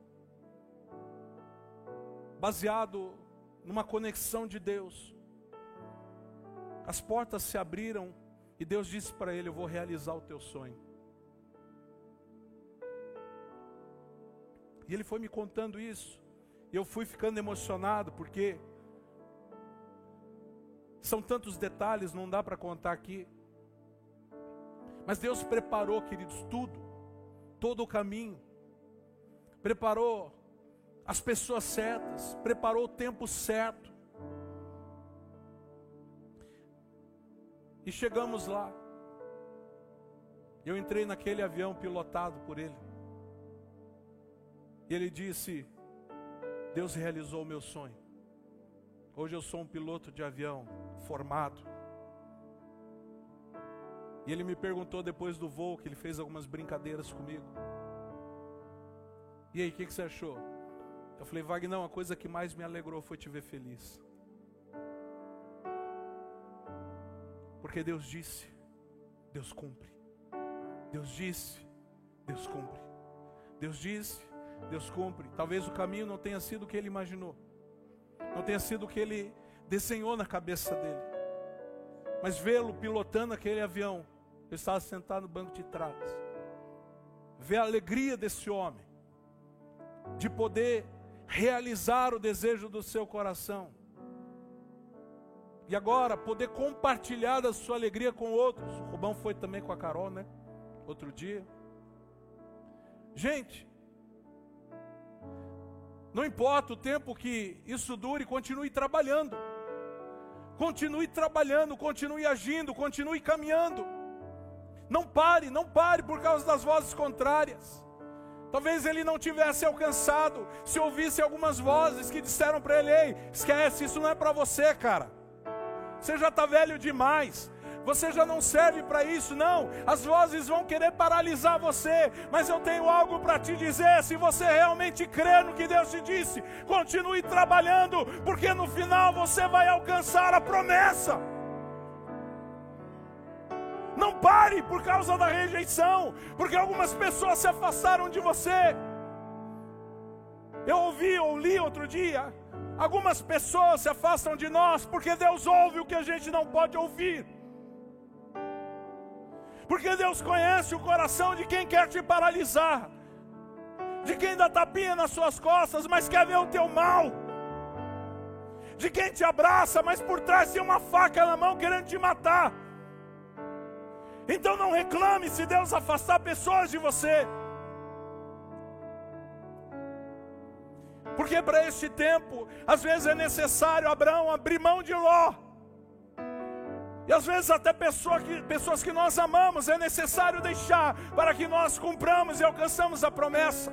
baseado numa conexão de Deus, as portas se abriram e Deus disse para ele: Eu vou realizar o teu sonho. E ele foi me contando isso, e eu fui ficando emocionado, porque são tantos detalhes, não dá para contar aqui. Mas Deus preparou, queridos, tudo, todo o caminho. Preparou as pessoas certas, preparou o tempo certo. E chegamos lá. Eu entrei naquele avião pilotado por ele. E ele disse: Deus realizou o meu sonho. Hoje eu sou um piloto de avião formado. E ele me perguntou depois do voo, que ele fez algumas brincadeiras comigo. E aí, o que, que, você achou? Eu falei, Wagner, a coisa que mais me alegrou foi te ver feliz. Porque Deus disse, Deus cumpre. Deus disse, Deus cumpre. Deus disse, Deus cumpre. Talvez o caminho não tenha sido o que ele imaginou, não tenha sido o que ele desenhou na cabeça dele, mas vê-lo pilotando aquele avião eu estava sentado no banco de trás. Ver a alegria desse homem, de poder realizar o desejo do seu coração. E agora, poder compartilhar da sua alegria com outros. O Rubão foi também com a Carol, né? Outro dia. Gente, não importa o tempo que isso dure, continue trabalhando. Continue trabalhando, continue agindo, continue caminhando. Não pare, não pare por causa das vozes contrárias. Talvez ele não tivesse alcançado se ouvisse algumas vozes que disseram para ele: Ei, esquece, isso não é para você, cara. Você já está velho demais. Você já não serve para isso, não. As vozes vão querer paralisar você, mas eu tenho algo para te dizer. Se você realmente crê no que Deus te disse, continue trabalhando, porque no final você vai alcançar a promessa. Não pare por causa da rejeição, porque algumas pessoas se afastaram de você. Eu ouvi ou li outro dia, algumas pessoas se afastam de nós porque Deus ouve o que a gente não pode ouvir. Porque Deus conhece o coração de quem quer te paralisar, de quem dá tapinha nas suas costas, mas quer ver o teu mal, de quem te abraça, mas por trás tem uma faca na mão querendo te matar. Então não reclame se Deus afastar pessoas de você. Porque para este tempo, às vezes é necessário Abraão abrir mão de Ló. E às vezes até pessoa que, pessoas que nós amamos é necessário deixar para que nós cumpramos e alcançamos a promessa.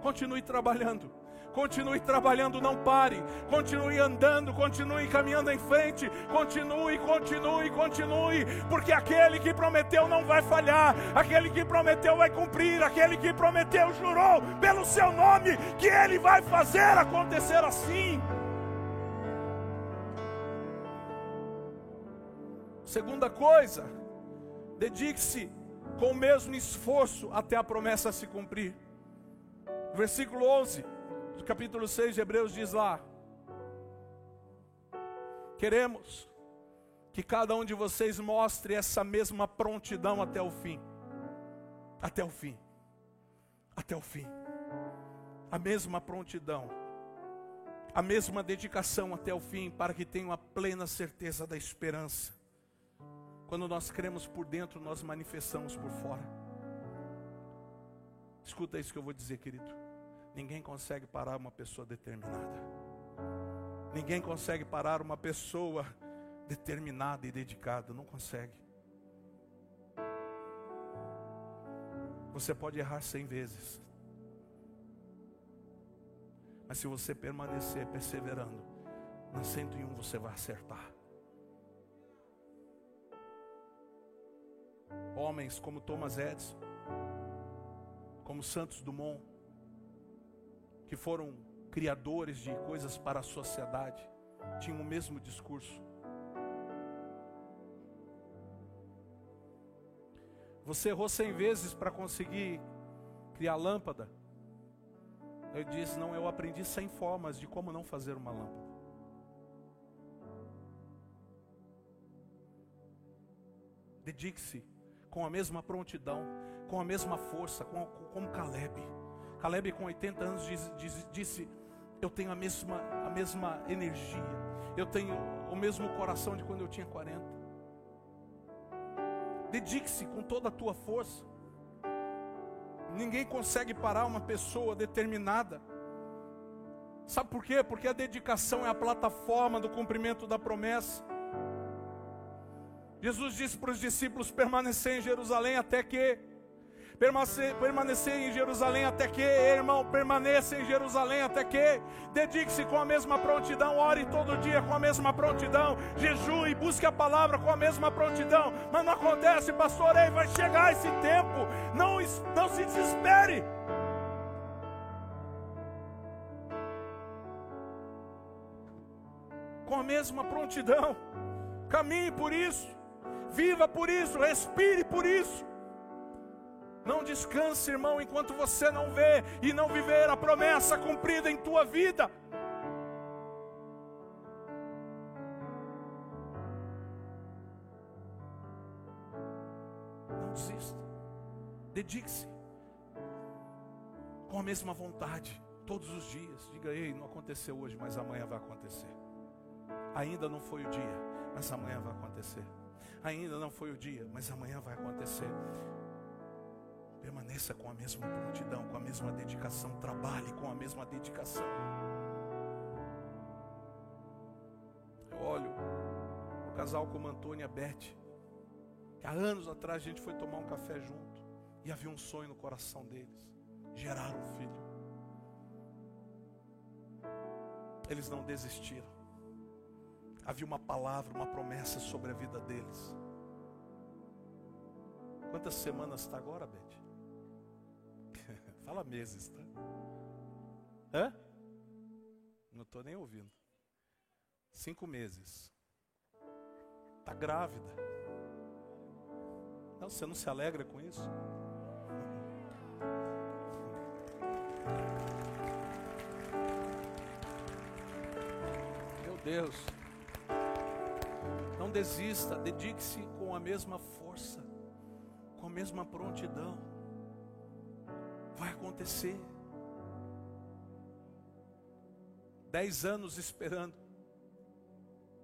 Continue trabalhando. Continue trabalhando, não pare. Continue andando, continue caminhando em frente. Continue, continue, continue. Porque aquele que prometeu não vai falhar. Aquele que prometeu vai cumprir. Aquele que prometeu jurou pelo seu nome que ele vai fazer acontecer assim. Segunda coisa, dedique-se com o mesmo esforço até a promessa se cumprir. Versículo 11 do capítulo 6 de Hebreus diz lá: Queremos que cada um de vocês mostre essa mesma prontidão até o fim. Até o fim. Até o fim. A mesma prontidão. A mesma dedicação até o fim, para que tenham a plena certeza da esperança. Quando nós cremos por dentro, nós manifestamos por fora. Escuta isso que eu vou dizer, querido. Ninguém consegue parar uma pessoa determinada. Ninguém consegue parar uma pessoa determinada e dedicada. Não consegue. Você pode errar cem vezes. Mas se você permanecer perseverando, na 101 você vai acertar. homens como Thomas Edison, como Santos Dumont, que foram criadores de coisas para a sociedade, tinham o mesmo discurso. Você errou cem vezes para conseguir criar lâmpada. Eu disse, não, eu aprendi cem formas de como não fazer uma lâmpada. Dedique-se com a mesma prontidão, com a mesma força, com, como Caleb. Caleb, com 80 anos, disse: Eu tenho a mesma, a mesma energia, eu tenho o mesmo coração de quando eu tinha 40. Dedique-se com toda a tua força. Ninguém consegue parar uma pessoa determinada. Sabe por quê? Porque a dedicação é a plataforma do cumprimento da promessa. Jesus disse para os discípulos permanecer em Jerusalém até que permanecer, em Jerusalém até que, irmão, permaneça em Jerusalém até que, dedique-se com a mesma prontidão, ore todo dia com a mesma prontidão, jejue, busque a palavra com a mesma prontidão, mas não acontece, pastor, aí vai chegar esse tempo, não, não se desespere. Com a mesma prontidão, caminhe por isso. Viva por isso, respire por isso. Não descanse, irmão, enquanto você não vê e não viver a promessa cumprida em tua vida. Não desista. Dedique-se com a mesma vontade todos os dias. Diga, ei, não aconteceu hoje, mas amanhã vai acontecer. Ainda não foi o dia, mas amanhã vai acontecer. Ainda não foi o dia, mas amanhã vai acontecer. Permaneça com a mesma prontidão, com a mesma dedicação, trabalhe com a mesma dedicação. Eu olho o casal como Antônia e a Beth. Que há anos atrás a gente foi tomar um café junto e havia um sonho no coração deles: gerar um filho. Eles não desistiram. Havia uma palavra, uma promessa sobre a vida deles. Quantas semanas está agora, Beth? Fala meses, tá? Hã? Não estou nem ouvindo. Cinco meses. Está grávida. Não, você não se alegra com isso? Meu Deus. Não desista, dedique-se com a mesma força, com a mesma prontidão. Vai acontecer. Dez anos esperando.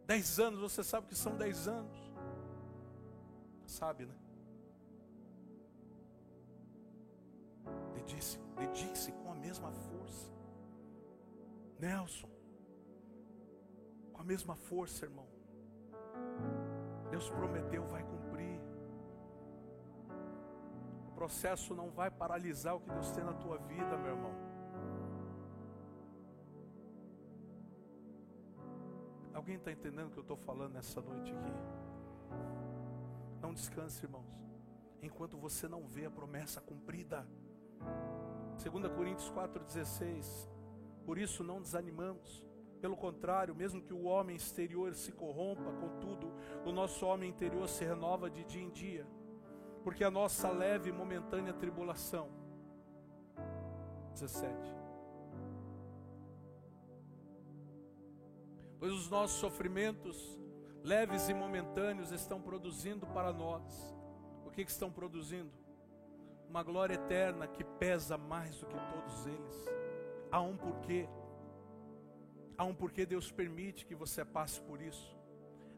Dez anos, você sabe que são dez anos. Sabe, né? Dedique-se dedique com a mesma força. Nelson, com a mesma força, irmão. Deus prometeu, vai cumprir. O processo não vai paralisar o que Deus tem na tua vida, meu irmão. Alguém está entendendo o que eu estou falando nessa noite aqui? Não descanse, irmãos, enquanto você não vê a promessa cumprida. 2 Coríntios 4,16. Por isso não desanimamos. Pelo contrário, mesmo que o homem exterior se corrompa, contudo, o nosso homem interior se renova de dia em dia. Porque a nossa leve e momentânea tribulação. 17 pois os nossos sofrimentos, leves e momentâneos, estão produzindo para nós. O que, que estão produzindo? Uma glória eterna que pesa mais do que todos eles. Há um porquê. Há um porquê Deus permite que você passe por isso.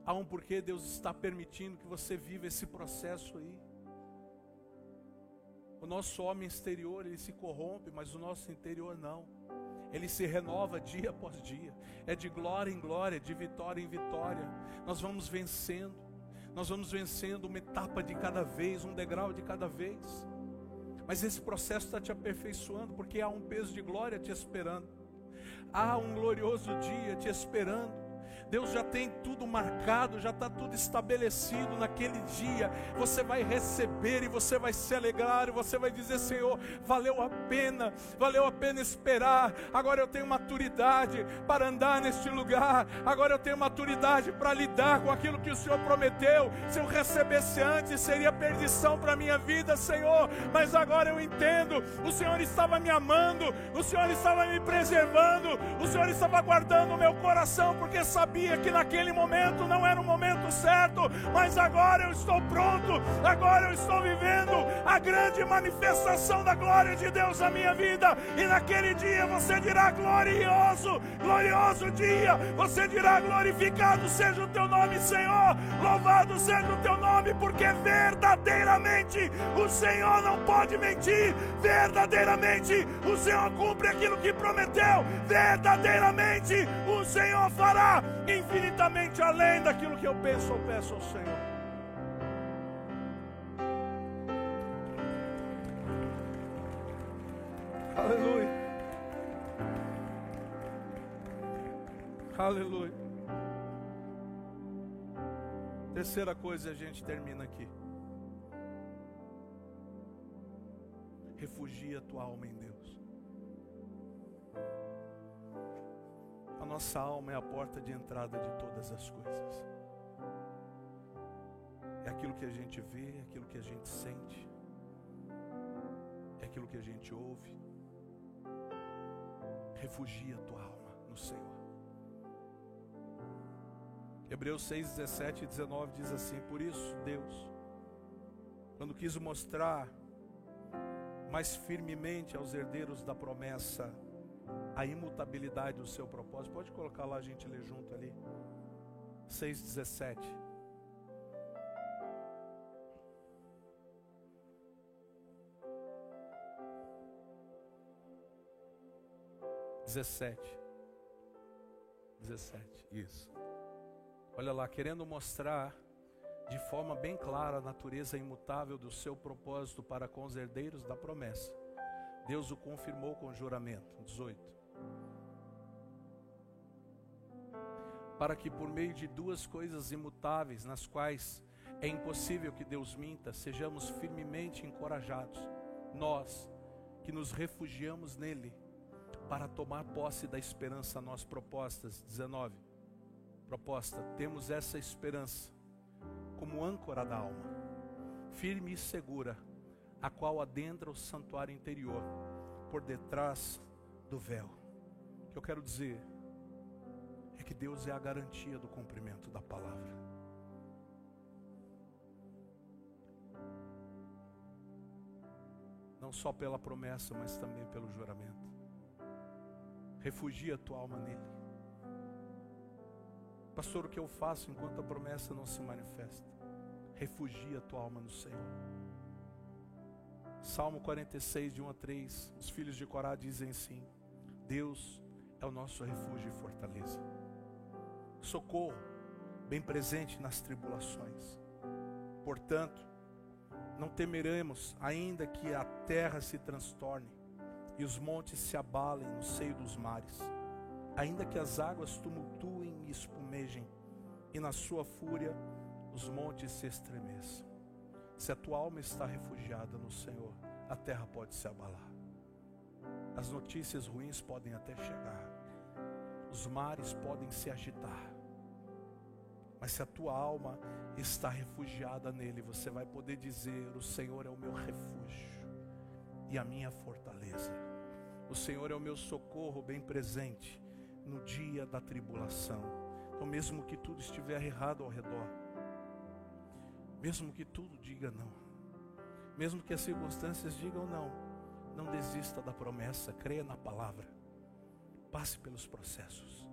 Há um porquê Deus está permitindo que você viva esse processo aí. O nosso homem exterior ele se corrompe, mas o nosso interior não ele se renova dia após dia, é de glória em glória, de vitória em vitória. Nós vamos vencendo, nós vamos vencendo uma etapa de cada vez, um degrau de cada vez. Mas esse processo está te aperfeiçoando, porque há um peso de glória te esperando, há um glorioso dia te esperando. Deus já tem tudo marcado, já está tudo estabelecido naquele dia. Você vai receber e você vai se alegrar, e você vai dizer: Senhor, valeu a pena, valeu a pena esperar. Agora eu tenho maturidade para andar neste lugar, agora eu tenho maturidade para lidar com aquilo que o Senhor prometeu. Se eu recebesse antes, seria perdição para a minha vida, Senhor. Mas agora eu entendo: o Senhor estava me amando, o Senhor estava me preservando, o Senhor estava guardando o meu coração, porque sabia sabia que naquele momento não era o momento certo, mas agora eu estou pronto, agora eu estou vivendo a grande manifestação da glória de Deus na minha vida, e naquele dia você dirá glorioso, glorioso dia, você dirá glorificado seja o teu nome, Senhor, louvado seja o teu nome, porque verdadeiramente o Senhor não pode mentir, verdadeiramente o Senhor cumpre aquilo que prometeu, verdadeiramente o Senhor fará infinitamente além daquilo que eu penso ou peço ao Senhor. Aleluia. Aleluia. Terceira coisa, a gente termina aqui. Refugia tua alma em A nossa alma é a porta de entrada de todas as coisas. É aquilo que a gente vê, é aquilo que a gente sente, é aquilo que a gente ouve. Refugia a tua alma no Senhor. Hebreus 6, 17 e 19 diz assim: Por isso, Deus, quando quis mostrar mais firmemente aos herdeiros da promessa a imutabilidade do seu propósito. Pode colocar lá a gente ler junto ali. 6,17. Dezessete. Dezessete, isso. Olha lá, querendo mostrar de forma bem clara a natureza imutável do seu propósito para com os herdeiros da promessa. Deus o confirmou com juramento. 18. Para que por meio de duas coisas imutáveis, nas quais é impossível que Deus minta, sejamos firmemente encorajados, nós que nos refugiamos nele, para tomar posse da esperança nós propostas. 19. Proposta: temos essa esperança como âncora da alma, firme e segura, a qual adentra o santuário interior, por detrás do véu. O que eu quero dizer é que Deus é a garantia do cumprimento da palavra. Não só pela promessa, mas também pelo juramento. Refugia a tua alma nele. Pastor, o que eu faço enquanto a promessa não se manifesta? Refugia a tua alma no Senhor. Salmo 46, de 1 a 3. Os filhos de Corá dizem sim: Deus é o nosso refúgio e fortaleza. Socorro, bem presente nas tribulações. Portanto, não temeremos, ainda que a terra se transtorne e os montes se abalem no seio dos mares ainda que as águas tumultuem e espumejem, e na sua fúria os montes se estremeçam. Se a tua alma está refugiada no Senhor, a terra pode se abalar. As notícias ruins podem até chegar. Os mares podem se agitar. Mas se a tua alma está refugiada nele, você vai poder dizer: O Senhor é o meu refúgio e a minha fortaleza. O Senhor é o meu socorro bem presente no dia da tribulação. Então, mesmo que tudo estiver errado ao redor, mesmo que tudo diga não, mesmo que as circunstâncias digam não, não desista da promessa, creia na palavra, passe pelos processos.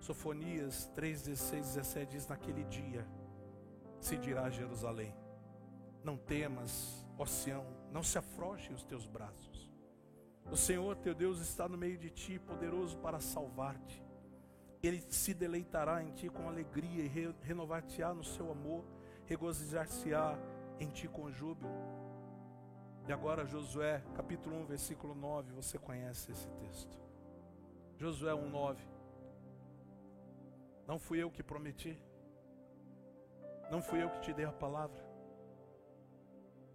Sofonias 3, 16, 17 diz: Naquele dia se dirá a Jerusalém: Não temas, ó não se afrouxem os teus braços. O Senhor teu Deus está no meio de ti, poderoso para salvar-te. Ele se deleitará em ti com alegria e renovar-te-á no seu amor, regozijar-se-á em ti com júbilo. E agora, Josué, capítulo 1, versículo 9, você conhece esse texto. Josué 1, 9. Não fui eu que prometi, não fui eu que te dei a palavra,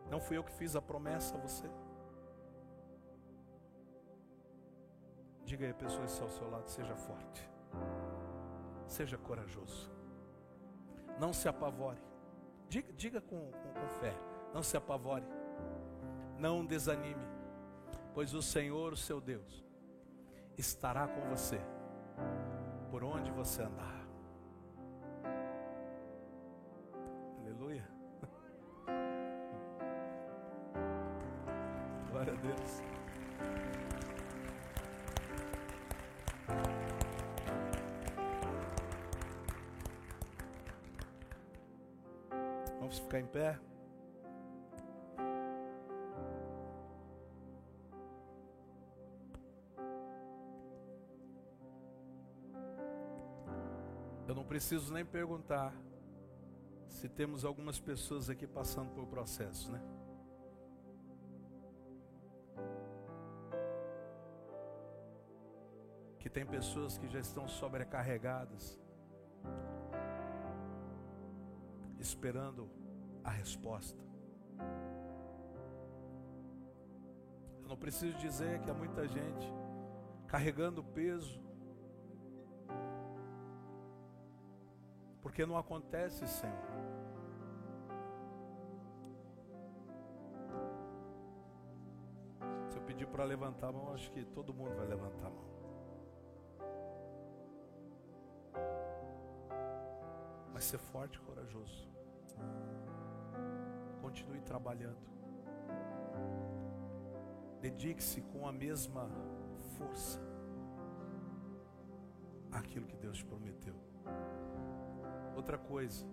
não fui eu que fiz a promessa a você. Diga aí a pessoa que ao seu lado: seja forte, seja corajoso, não se apavore. Diga, diga com, com, com fé: não se apavore, não desanime, pois o Senhor, o seu Deus, estará com você por onde você andar. Aleluia. *laughs* Glória a Deus. Ficar em pé. Eu não preciso nem perguntar se temos algumas pessoas aqui passando por processo, né? Que tem pessoas que já estão sobrecarregadas, esperando a resposta. Eu não preciso dizer que há muita gente carregando peso, porque não acontece, Senhor. Se eu pedir para levantar a mão, acho que todo mundo vai levantar a mão. Mas ser forte e corajoso. Continue trabalhando. Dedique-se com a mesma força àquilo que Deus te prometeu. Outra coisa,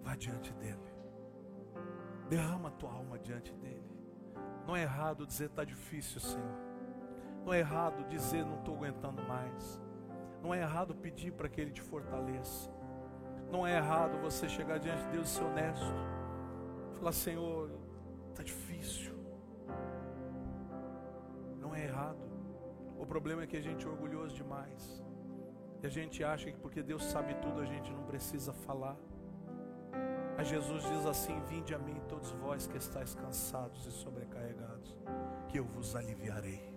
vá diante dele. Derrama a tua alma diante dele. Não é errado dizer está difícil, Senhor. Não é errado dizer não estou aguentando mais. Não é errado pedir para que Ele te fortaleça. Não é errado você chegar diante de Deus e ser honesto. Falar, Senhor, está difícil. Não é errado. O problema é que a gente é orgulhoso demais. E a gente acha que porque Deus sabe tudo, a gente não precisa falar. Mas Jesus diz assim: Vinde a mim, todos vós que estáis cansados e sobrecarregados, que eu vos aliviarei.